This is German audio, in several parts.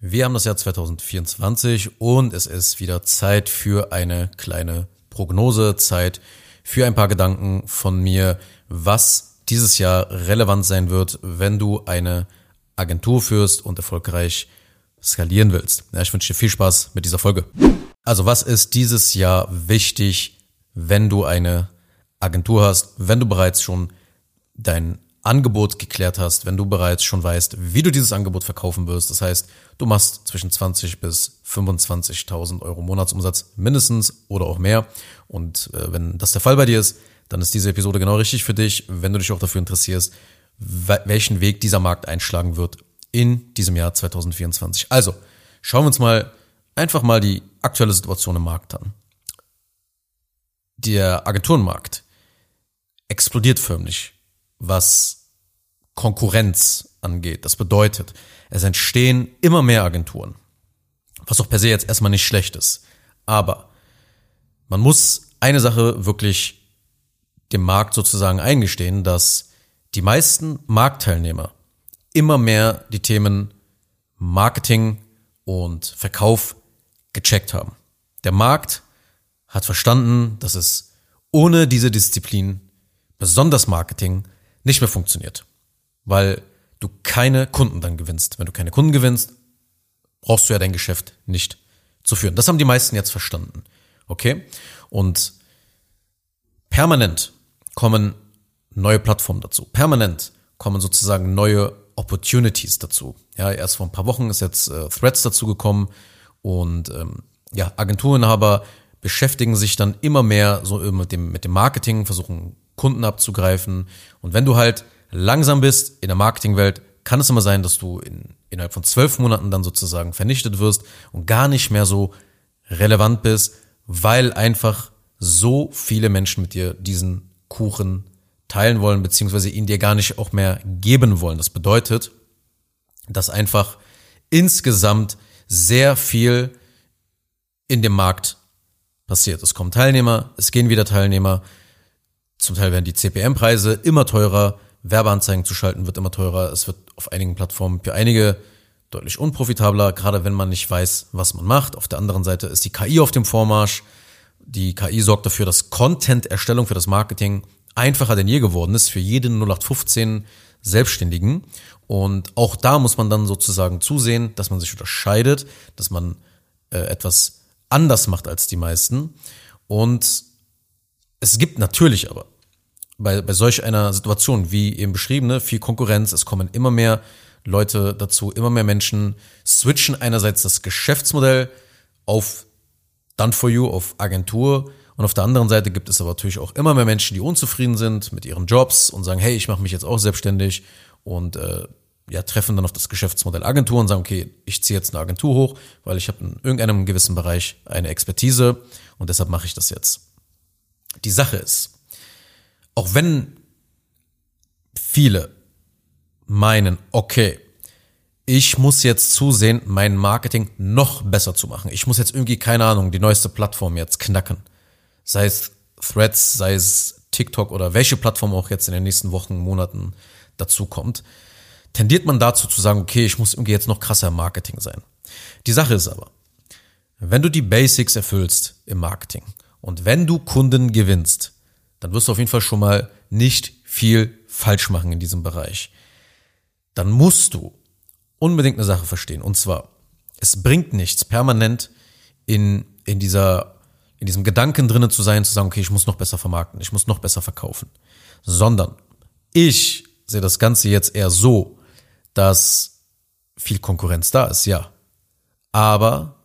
Wir haben das Jahr 2024 und es ist wieder Zeit für eine kleine Prognose, Zeit für ein paar Gedanken von mir, was dieses Jahr relevant sein wird, wenn du eine Agentur führst und erfolgreich skalieren willst. Ja, ich wünsche dir viel Spaß mit dieser Folge. Also was ist dieses Jahr wichtig, wenn du eine Agentur hast, wenn du bereits schon dein Angebot geklärt hast, wenn du bereits schon weißt, wie du dieses Angebot verkaufen wirst. Das heißt, du machst zwischen 20 bis 25.000 Euro Monatsumsatz mindestens oder auch mehr. Und äh, wenn das der Fall bei dir ist, dann ist diese Episode genau richtig für dich, wenn du dich auch dafür interessierst, welchen Weg dieser Markt einschlagen wird in diesem Jahr 2024. Also, schauen wir uns mal einfach mal die aktuelle Situation im Markt an. Der Agenturenmarkt explodiert förmlich, was Konkurrenz angeht. Das bedeutet, es entstehen immer mehr Agenturen, was auch per se jetzt erstmal nicht schlecht ist. Aber man muss eine Sache wirklich dem Markt sozusagen eingestehen, dass die meisten Marktteilnehmer immer mehr die Themen Marketing und Verkauf gecheckt haben. Der Markt hat verstanden, dass es ohne diese Disziplin, besonders Marketing, nicht mehr funktioniert weil du keine Kunden dann gewinnst. Wenn du keine Kunden gewinnst, brauchst du ja dein Geschäft nicht zu führen. Das haben die meisten jetzt verstanden. Okay? Und permanent kommen neue Plattformen dazu. Permanent kommen sozusagen neue Opportunities dazu. Ja, erst vor ein paar Wochen ist jetzt äh, Threads dazu gekommen und ähm, ja, Agenturinhaber beschäftigen sich dann immer mehr so mit dem, mit dem Marketing, versuchen Kunden abzugreifen. Und wenn du halt langsam bist in der Marketingwelt, kann es immer sein, dass du in, innerhalb von zwölf Monaten dann sozusagen vernichtet wirst und gar nicht mehr so relevant bist, weil einfach so viele Menschen mit dir diesen Kuchen teilen wollen, beziehungsweise ihn dir gar nicht auch mehr geben wollen. Das bedeutet, dass einfach insgesamt sehr viel in dem Markt passiert. Es kommen Teilnehmer, es gehen wieder Teilnehmer, zum Teil werden die CPM-Preise immer teurer, Werbeanzeigen zu schalten wird immer teurer. Es wird auf einigen Plattformen für einige deutlich unprofitabler, gerade wenn man nicht weiß, was man macht. Auf der anderen Seite ist die KI auf dem Vormarsch. Die KI sorgt dafür, dass Content-Erstellung für das Marketing einfacher denn je geworden ist für jeden 0815 Selbstständigen. Und auch da muss man dann sozusagen zusehen, dass man sich unterscheidet, dass man äh, etwas anders macht als die meisten. Und es gibt natürlich aber bei, bei solch einer Situation, wie eben beschrieben, ne, viel Konkurrenz, es kommen immer mehr Leute dazu, immer mehr Menschen switchen einerseits das Geschäftsmodell auf Done for You, auf Agentur und auf der anderen Seite gibt es aber natürlich auch immer mehr Menschen, die unzufrieden sind mit ihren Jobs und sagen, hey, ich mache mich jetzt auch selbstständig und äh, ja, treffen dann auf das Geschäftsmodell Agentur und sagen, okay, ich ziehe jetzt eine Agentur hoch, weil ich habe in irgendeinem gewissen Bereich eine Expertise und deshalb mache ich das jetzt. Die Sache ist, auch wenn viele meinen, okay, ich muss jetzt zusehen, mein Marketing noch besser zu machen. Ich muss jetzt irgendwie, keine Ahnung, die neueste Plattform jetzt knacken. Sei es Threads, sei es TikTok oder welche Plattform auch jetzt in den nächsten Wochen, Monaten dazu kommt, tendiert man dazu zu sagen, okay, ich muss irgendwie jetzt noch krasser im Marketing sein. Die Sache ist aber, wenn du die Basics erfüllst im Marketing und wenn du Kunden gewinnst, dann wirst du auf jeden Fall schon mal nicht viel falsch machen in diesem Bereich. Dann musst du unbedingt eine Sache verstehen. Und zwar, es bringt nichts, permanent in, in dieser, in diesem Gedanken drinnen zu sein, zu sagen, okay, ich muss noch besser vermarkten, ich muss noch besser verkaufen. Sondern ich sehe das Ganze jetzt eher so, dass viel Konkurrenz da ist, ja. Aber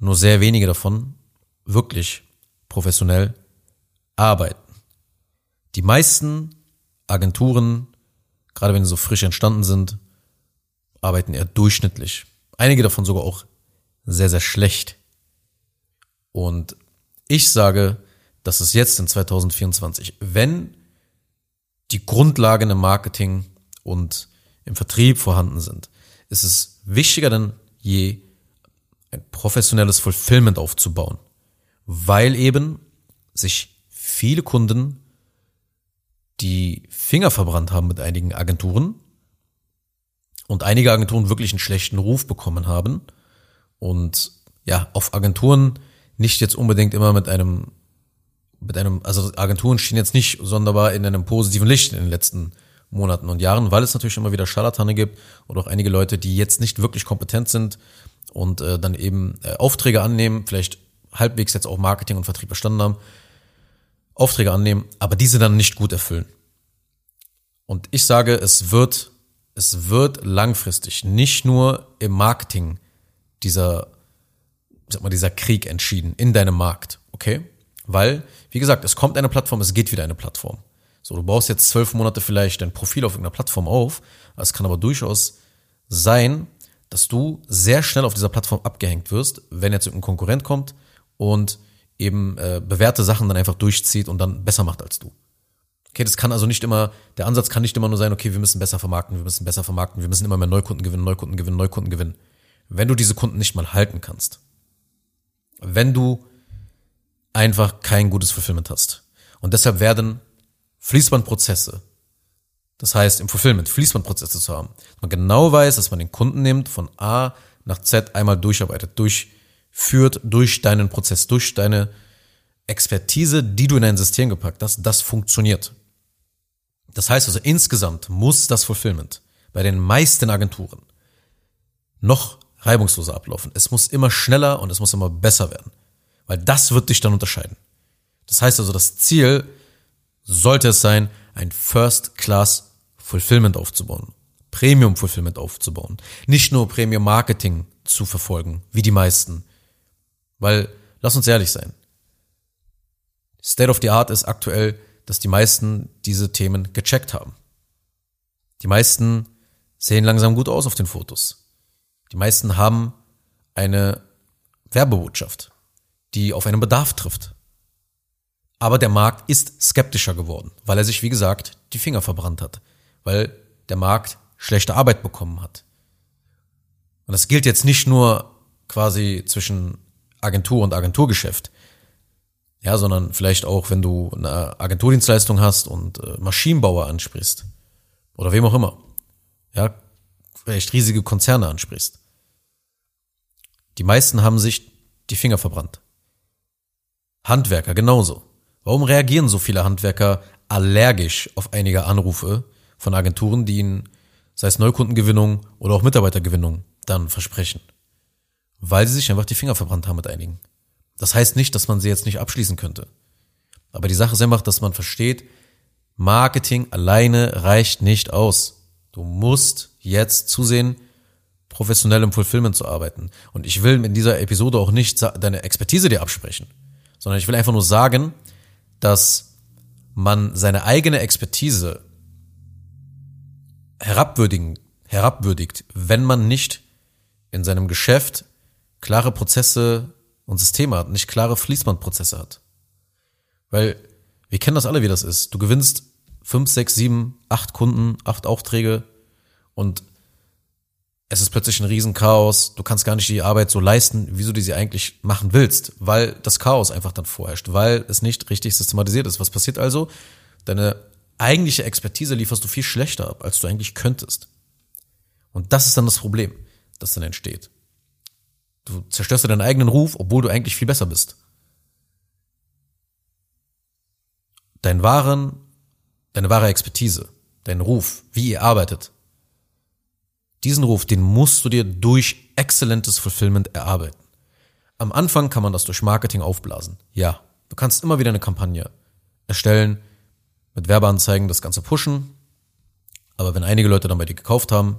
nur sehr wenige davon wirklich professionell arbeiten. Die meisten Agenturen, gerade wenn sie so frisch entstanden sind, arbeiten eher durchschnittlich. Einige davon sogar auch sehr, sehr schlecht. Und ich sage, dass es jetzt in 2024, wenn die Grundlagen im Marketing und im Vertrieb vorhanden sind, ist es wichtiger denn je, ein professionelles Fulfillment aufzubauen, weil eben sich viele Kunden die Finger verbrannt haben mit einigen Agenturen und einige Agenturen wirklich einen schlechten Ruf bekommen haben und ja, auf Agenturen nicht jetzt unbedingt immer mit einem, mit einem, also Agenturen stehen jetzt nicht sonderbar in einem positiven Licht in den letzten Monaten und Jahren, weil es natürlich immer wieder Scharlatane gibt oder auch einige Leute, die jetzt nicht wirklich kompetent sind und äh, dann eben äh, Aufträge annehmen, vielleicht halbwegs jetzt auch Marketing und Vertrieb verstanden haben, Aufträge annehmen, aber diese dann nicht gut erfüllen. Und ich sage, es wird, es wird langfristig nicht nur im Marketing dieser, sag mal, dieser Krieg entschieden in deinem Markt, okay? Weil, wie gesagt, es kommt eine Plattform, es geht wieder eine Plattform. So, du baust jetzt zwölf Monate vielleicht dein Profil auf irgendeiner Plattform auf. Es kann aber durchaus sein, dass du sehr schnell auf dieser Plattform abgehängt wirst, wenn jetzt irgendein Konkurrent kommt und eben äh, bewährte Sachen dann einfach durchzieht und dann besser macht als du. Okay, das kann also nicht immer, der Ansatz kann nicht immer nur sein, okay, wir müssen besser vermarkten, wir müssen besser vermarkten, wir müssen immer mehr Neukunden gewinnen, Neukunden gewinnen, Neukunden gewinnen. Wenn du diese Kunden nicht mal halten kannst, wenn du einfach kein gutes Fulfillment hast. Und deshalb werden Fließbandprozesse, das heißt im Fulfillment Fließbandprozesse zu haben, dass man genau weiß, dass man den Kunden nimmt, von A nach Z einmal durcharbeitet, durchführt durch deinen Prozess, durch deine Expertise, die du in ein System gepackt hast, das funktioniert. Das heißt also, insgesamt muss das Fulfillment bei den meisten Agenturen noch reibungsloser ablaufen. Es muss immer schneller und es muss immer besser werden. Weil das wird dich dann unterscheiden. Das heißt also, das Ziel sollte es sein, ein First-Class Fulfillment aufzubauen. Premium Fulfillment aufzubauen. Nicht nur Premium Marketing zu verfolgen, wie die meisten. Weil, lass uns ehrlich sein. State of the Art ist aktuell, dass die meisten diese Themen gecheckt haben. Die meisten sehen langsam gut aus auf den Fotos. Die meisten haben eine Werbebotschaft, die auf einen Bedarf trifft. Aber der Markt ist skeptischer geworden, weil er sich, wie gesagt, die Finger verbrannt hat, weil der Markt schlechte Arbeit bekommen hat. Und das gilt jetzt nicht nur quasi zwischen Agentur und Agenturgeschäft, ja, sondern vielleicht auch, wenn du eine Agenturdienstleistung hast und äh, Maschinenbauer ansprichst oder wem auch immer, ja, vielleicht riesige Konzerne ansprichst. Die meisten haben sich die Finger verbrannt. Handwerker genauso. Warum reagieren so viele Handwerker allergisch auf einige Anrufe von Agenturen, die ihnen, sei es Neukundengewinnung oder auch Mitarbeitergewinnung, dann versprechen? Weil sie sich einfach die Finger verbrannt haben mit einigen. Das heißt nicht, dass man sie jetzt nicht abschließen könnte. Aber die Sache ist einfach, dass man versteht, Marketing alleine reicht nicht aus. Du musst jetzt zusehen, professionell im Fulfillment zu arbeiten. Und ich will in dieser Episode auch nicht deine Expertise dir absprechen, sondern ich will einfach nur sagen, dass man seine eigene Expertise herabwürdigen, herabwürdigt, wenn man nicht in seinem Geschäft klare Prozesse und Systeme hat, nicht klare Fließbandprozesse hat. Weil wir kennen das alle, wie das ist. Du gewinnst fünf, sechs, sieben, acht Kunden, acht Aufträge und es ist plötzlich ein Riesenchaos. Du kannst gar nicht die Arbeit so leisten, wie du sie eigentlich machen willst, weil das Chaos einfach dann vorherrscht, weil es nicht richtig systematisiert ist. Was passiert also? Deine eigentliche Expertise lieferst du viel schlechter ab, als du eigentlich könntest. Und das ist dann das Problem, das dann entsteht. Du zerstörst deinen eigenen Ruf, obwohl du eigentlich viel besser bist. Dein wahren, deine wahre Expertise, dein Ruf, wie ihr arbeitet, diesen Ruf, den musst du dir durch exzellentes Fulfillment erarbeiten. Am Anfang kann man das durch Marketing aufblasen. Ja, du kannst immer wieder eine Kampagne erstellen, mit Werbeanzeigen das Ganze pushen. Aber wenn einige Leute dann bei dir gekauft haben,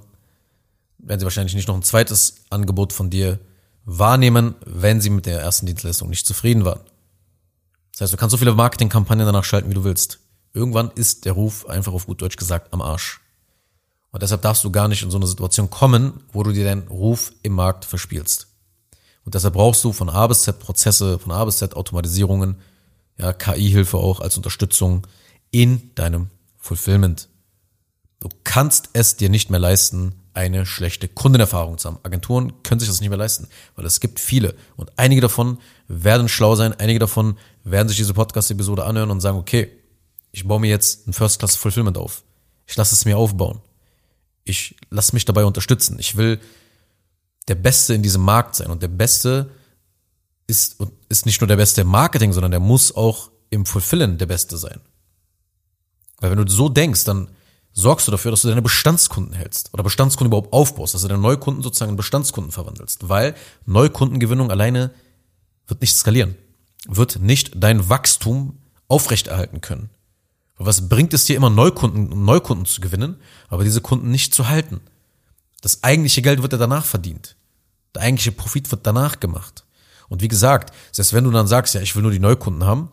werden sie wahrscheinlich nicht noch ein zweites Angebot von dir wahrnehmen, wenn sie mit der ersten Dienstleistung nicht zufrieden waren. Das heißt, du kannst so viele Marketingkampagnen danach schalten, wie du willst. Irgendwann ist der Ruf einfach auf gut Deutsch gesagt am Arsch. Und deshalb darfst du gar nicht in so eine Situation kommen, wo du dir deinen Ruf im Markt verspielst. Und deshalb brauchst du von A bis Z Prozesse, von A bis Z Automatisierungen, ja, KI-Hilfe auch als Unterstützung in deinem Fulfillment. Du kannst es dir nicht mehr leisten, eine schlechte Kundenerfahrung zu haben. Agenturen können sich das nicht mehr leisten, weil es gibt viele. Und einige davon werden schlau sein, einige davon werden sich diese Podcast-Episode anhören und sagen, okay, ich baue mir jetzt ein First-Class-Fulfillment auf. Ich lasse es mir aufbauen Ich lasse mich dabei unterstützen. Ich will der Beste in diesem Markt sein. Und der Beste ist, ist nicht nur der Beste im Marketing, sondern der muss auch im Fulfillen der Beste sein. Weil wenn du so denkst, dann sorgst du dafür, dass du deine Bestandskunden hältst oder Bestandskunden überhaupt aufbaust, dass du deine Neukunden sozusagen in Bestandskunden verwandelst. Weil Neukundengewinnung alleine wird nicht skalieren, wird nicht dein Wachstum aufrechterhalten können. Was bringt es dir immer Neukunden, Neukunden zu gewinnen, aber diese Kunden nicht zu halten? Das eigentliche Geld wird ja danach verdient. Der eigentliche Profit wird danach gemacht. Und wie gesagt, selbst wenn du dann sagst, ja, ich will nur die Neukunden haben,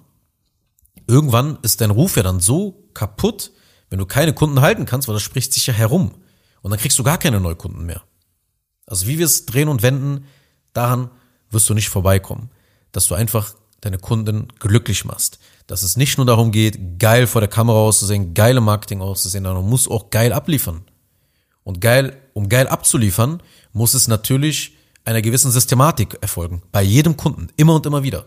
irgendwann ist dein Ruf ja dann so kaputt, wenn du keine Kunden halten kannst, weil das spricht sich ja herum. Und dann kriegst du gar keine Neukunden mehr. Also wie wir es drehen und wenden, daran wirst du nicht vorbeikommen. Dass du einfach deine Kunden glücklich machst. Dass es nicht nur darum geht, geil vor der Kamera auszusehen, geile Marketing auszusehen, sondern du musst auch geil abliefern. Und geil, um geil abzuliefern, muss es natürlich einer gewissen Systematik erfolgen. Bei jedem Kunden. Immer und immer wieder.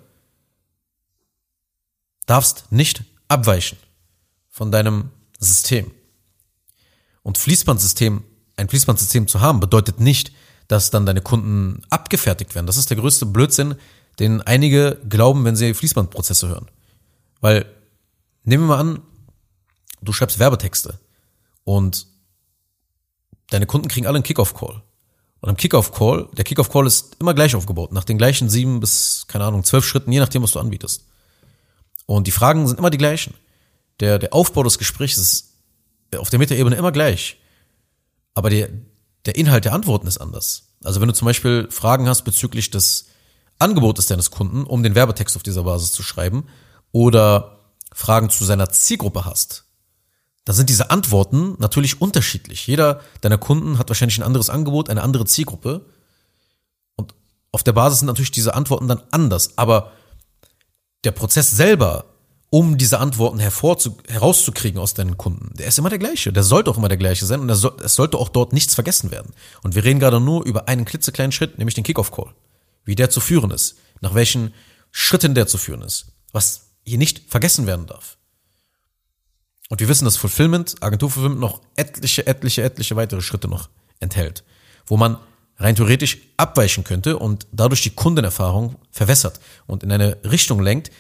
Darfst nicht abweichen von deinem System. Und Fließbandsystem, ein Fließbandsystem zu haben, bedeutet nicht, dass dann deine Kunden abgefertigt werden. Das ist der größte Blödsinn, den einige glauben, wenn sie Fließbandprozesse hören. Weil, nehmen wir mal an, du schreibst Werbetexte und deine Kunden kriegen alle einen Kickoff-Call. Und am Kickoff-Call, der Kickoff-Call ist immer gleich aufgebaut, nach den gleichen sieben bis, keine Ahnung, zwölf Schritten, je nachdem, was du anbietest. Und die Fragen sind immer die gleichen. Der, der Aufbau des Gesprächs ist auf der Metaebene immer gleich. Aber der, der Inhalt der Antworten ist anders. Also wenn du zum Beispiel Fragen hast bezüglich des Angebotes deines Kunden, um den Werbetext auf dieser Basis zu schreiben, oder Fragen zu seiner Zielgruppe hast, dann sind diese Antworten natürlich unterschiedlich. Jeder deiner Kunden hat wahrscheinlich ein anderes Angebot, eine andere Zielgruppe. Und auf der Basis sind natürlich diese Antworten dann anders. Aber der Prozess selber, um diese Antworten herauszukriegen aus deinen Kunden, der ist immer der gleiche. Der sollte auch immer der gleiche sein und soll, es sollte auch dort nichts vergessen werden. Und wir reden gerade nur über einen klitzekleinen Schritt, nämlich den Kickoff-Call. Wie der zu führen ist, nach welchen Schritten der zu führen ist, was hier nicht vergessen werden darf. Und wir wissen, dass Fulfillment, Agenturfulfillment noch etliche, etliche, etliche weitere Schritte noch enthält, wo man rein theoretisch abweichen könnte und dadurch die Kundenerfahrung verwässert und in eine Richtung lenkt,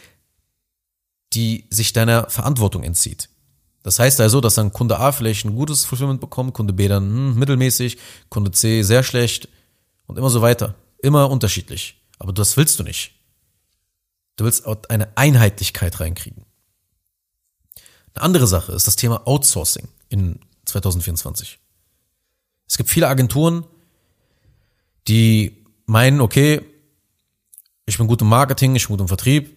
die sich deiner Verantwortung entzieht. Das heißt also, dass dann Kunde A vielleicht ein gutes Fulfillment bekommt, Kunde B dann hm, mittelmäßig, Kunde C sehr schlecht und immer so weiter. Immer unterschiedlich. Aber das willst du nicht. Du willst eine Einheitlichkeit reinkriegen. Eine andere Sache ist das Thema Outsourcing in 2024. Es gibt viele Agenturen, die meinen, okay, ich bin gut im Marketing, ich bin gut im Vertrieb,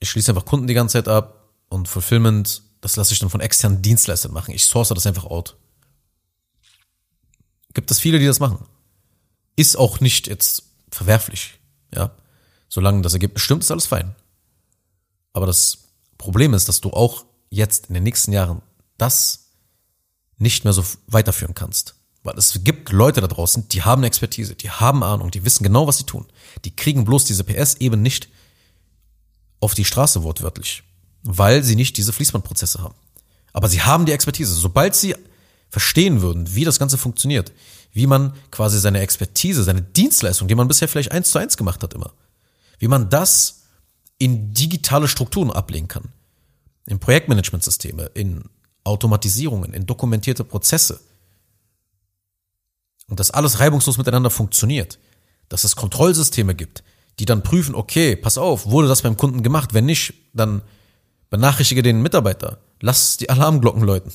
ich schließe einfach Kunden die ganze Zeit ab und Fulfillment, das lasse ich dann von externen Dienstleistern machen. Ich source das einfach out. Gibt es viele, die das machen. Ist auch nicht jetzt verwerflich, ja. Solange das Ergebnis stimmt, ist alles fein. Aber das Problem ist, dass du auch jetzt in den nächsten Jahren das nicht mehr so weiterführen kannst. Weil es gibt Leute da draußen, die haben Expertise, die haben Ahnung, die wissen genau, was sie tun. Die kriegen bloß diese PS eben nicht auf die Straße wortwörtlich, weil sie nicht diese Fließbandprozesse haben. Aber sie haben die Expertise. Sobald sie verstehen würden, wie das Ganze funktioniert, wie man quasi seine Expertise, seine Dienstleistung, die man bisher vielleicht eins zu eins gemacht hat immer, wie man das in digitale Strukturen ablegen kann, in Projektmanagementsysteme, in Automatisierungen, in dokumentierte Prozesse. Und dass alles reibungslos miteinander funktioniert. Dass es Kontrollsysteme gibt, die dann prüfen, okay, pass auf, wurde das beim Kunden gemacht? Wenn nicht, dann benachrichtige den Mitarbeiter. Lass die Alarmglocken läuten.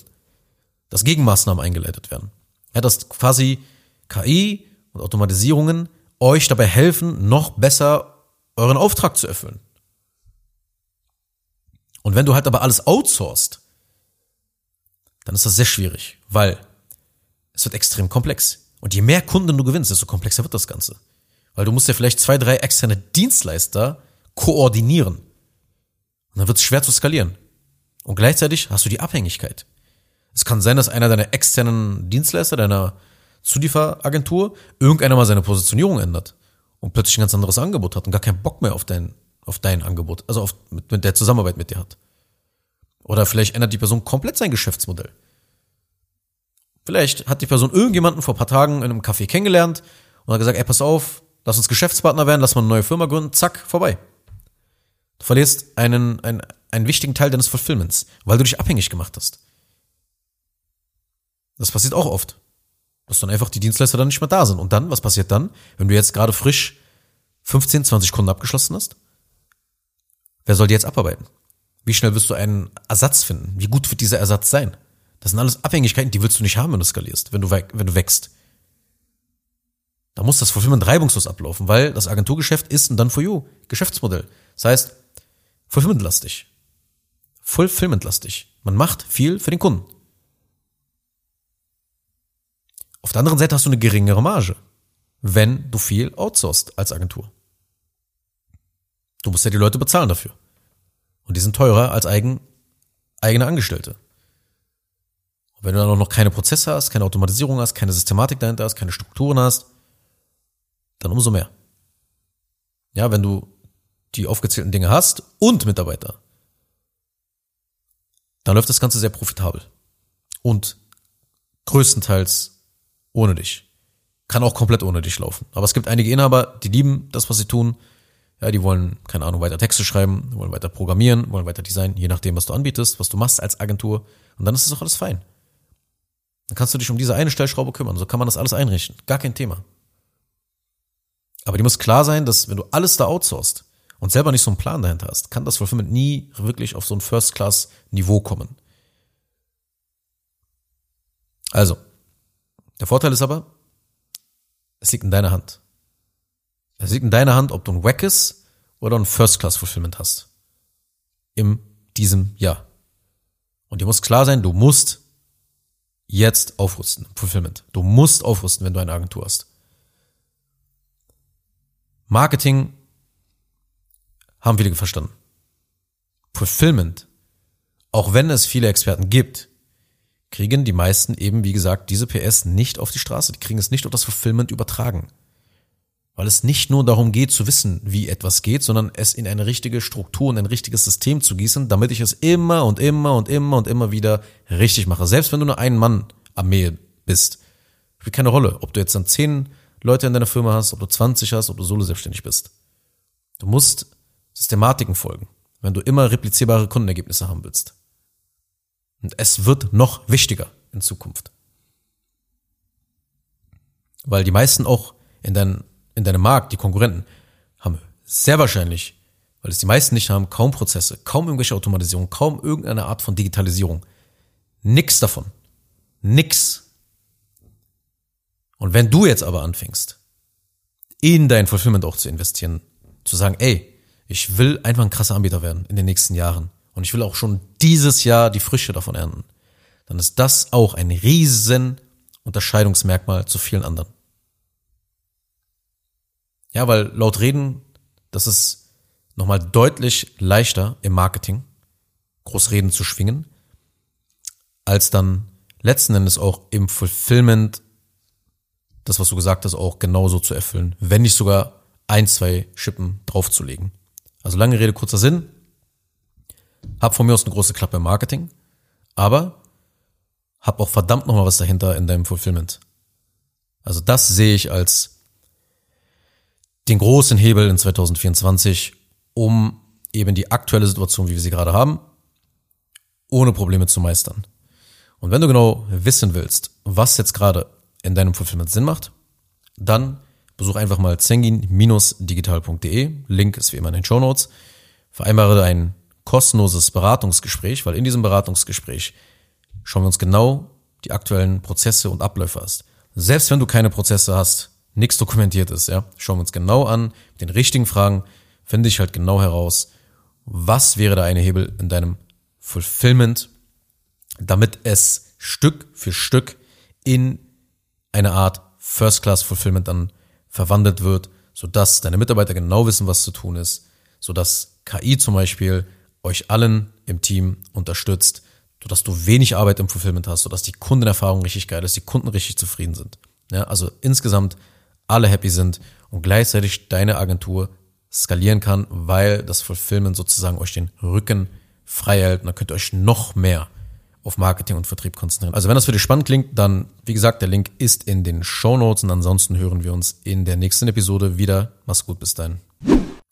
Dass Gegenmaßnahmen eingeleitet werden. Ja, dass quasi KI und Automatisierungen euch dabei helfen, noch besser euren Auftrag zu erfüllen. Und wenn du halt aber alles outsourcest, dann ist das sehr schwierig, weil es wird extrem komplex. Und je mehr Kunden du gewinnst, desto komplexer wird das Ganze. Weil du musst ja vielleicht zwei, drei externe Dienstleister koordinieren. Und dann wird es schwer zu skalieren. Und gleichzeitig hast du die Abhängigkeit. Es kann sein, dass einer deiner externen Dienstleister, deiner Zulieferagentur, irgendeiner mal seine Positionierung ändert und plötzlich ein ganz anderes Angebot hat und gar keinen Bock mehr auf dein auf dein Angebot, also auf, mit, mit der Zusammenarbeit mit dir hat. Oder vielleicht ändert die Person komplett sein Geschäftsmodell. Vielleicht hat die Person irgendjemanden vor paar Tagen in einem Café kennengelernt und hat gesagt, ey, pass auf, lass uns Geschäftspartner werden, lass mal eine neue Firma gründen, zack, vorbei. Du verlierst einen, einen, einen wichtigen Teil deines Fulfillments, weil du dich abhängig gemacht hast. Das passiert auch oft. Dass dann einfach die Dienstleister dann nicht mehr da sind. Und dann, was passiert dann, wenn du jetzt gerade frisch 15, 20 Kunden abgeschlossen hast? Wer soll die jetzt abarbeiten? Wie schnell wirst du einen Ersatz finden? Wie gut wird dieser Ersatz sein? Das sind alles Abhängigkeiten, die willst du nicht haben, wenn du skalierst, wenn du, wenn du wächst. Da muss das Fulfillment reibungslos ablaufen, weil das Agenturgeschäft ist ein Done for You Geschäftsmodell. Das heißt, Fulfillment-lastig. Fulfillment-lastig. Man macht viel für den Kunden. Auf der anderen Seite hast du eine geringere Marge, wenn du viel outsourcest als Agentur. Du musst ja die Leute bezahlen dafür. Und die sind teurer als eigen, eigene Angestellte. Und wenn du dann auch noch keine Prozesse hast, keine Automatisierung hast, keine Systematik dahinter hast, keine Strukturen hast, dann umso mehr. Ja, wenn du die aufgezählten Dinge hast und Mitarbeiter, dann läuft das Ganze sehr profitabel. Und größtenteils ohne dich. Kann auch komplett ohne dich laufen. Aber es gibt einige Inhaber, die lieben das, was sie tun. Ja, die wollen, keine Ahnung, weiter Texte schreiben, wollen weiter programmieren, wollen weiter designen, je nachdem, was du anbietest, was du machst als Agentur. Und dann ist es auch alles fein. Dann kannst du dich um diese eine Stellschraube kümmern. So kann man das alles einrichten. Gar kein Thema. Aber die muss klar sein, dass wenn du alles da outsourcest und selber nicht so einen Plan dahinter hast, kann das Fulfillment nie wirklich auf so ein First-Class-Niveau kommen. Also, der Vorteil ist aber, es liegt in deiner Hand. Es liegt in deiner Hand, ob du ein wackes oder ein First-Class-Fulfillment hast. In diesem Jahr. Und dir muss klar sein, du musst jetzt aufrüsten, Fulfillment. Du musst aufrüsten, wenn du eine Agentur hast. Marketing haben viele verstanden. Fulfillment, auch wenn es viele Experten gibt, kriegen die meisten eben, wie gesagt, diese PS nicht auf die Straße. Die kriegen es nicht auf das Fulfillment übertragen. Weil es nicht nur darum geht zu wissen, wie etwas geht, sondern es in eine richtige Struktur und ein richtiges System zu gießen, damit ich es immer und immer und immer und immer wieder richtig mache. Selbst wenn du nur ein Mann Armee bist. Spielt keine Rolle, ob du jetzt dann zehn Leute in deiner Firma hast, ob du 20 hast, ob du solo selbstständig bist. Du musst Systematiken folgen, wenn du immer replizierbare Kundenergebnisse haben willst. Und es wird noch wichtiger in Zukunft. Weil die meisten auch in, dein, in deinem Markt, die Konkurrenten, haben sehr wahrscheinlich, weil es die meisten nicht haben, kaum Prozesse, kaum irgendwelche Automatisierung, kaum irgendeine Art von Digitalisierung. Nix davon. Nix. Und wenn du jetzt aber anfängst, in dein Fulfillment auch zu investieren, zu sagen, ey, ich will einfach ein krasser Anbieter werden in den nächsten Jahren und ich will auch schon dieses Jahr die Früchte davon ernten, dann ist das auch ein riesen Unterscheidungsmerkmal zu vielen anderen. Ja, weil laut Reden, das ist nochmal deutlich leichter im Marketing, Großreden zu schwingen, als dann letzten Endes auch im Fulfillment das, was du gesagt hast, auch genauso zu erfüllen, wenn nicht sogar ein, zwei Schippen draufzulegen. Also lange Rede, kurzer Sinn. Hab von mir aus eine große Klappe im Marketing, aber hab auch verdammt nochmal was dahinter in deinem Fulfillment. Also das sehe ich als den großen Hebel in 2024, um eben die aktuelle Situation, wie wir sie gerade haben, ohne Probleme zu meistern. Und wenn du genau wissen willst, was jetzt gerade in deinem Fulfillment Sinn macht, dann besuch einfach mal zengin-digital.de. Link ist wie immer in den Show Notes. Vereinbare ein kostenloses Beratungsgespräch, weil in diesem Beratungsgespräch schauen wir uns genau die aktuellen Prozesse und Abläufe hast. Selbst wenn du keine Prozesse hast, nichts dokumentiert ist, ja, schauen wir uns genau an, mit den richtigen Fragen, finde ich halt genau heraus, was wäre da eine Hebel in deinem Fulfillment, damit es Stück für Stück in eine Art First-Class Fulfillment dann verwandelt wird, sodass deine Mitarbeiter genau wissen, was zu tun ist, sodass KI zum Beispiel euch allen im Team unterstützt, sodass du wenig Arbeit im Fulfillment hast, sodass die Kundenerfahrung richtig geil ist, die Kunden richtig zufrieden sind. Ja, also insgesamt alle happy sind und gleichzeitig deine Agentur skalieren kann, weil das Fulfillment sozusagen euch den Rücken frei hält und dann könnt ihr euch noch mehr auf Marketing und Vertrieb konzentrieren. Also wenn das für dich spannend klingt, dann, wie gesagt, der Link ist in den Show Notes und ansonsten hören wir uns in der nächsten Episode wieder. Mach's gut, bis dahin.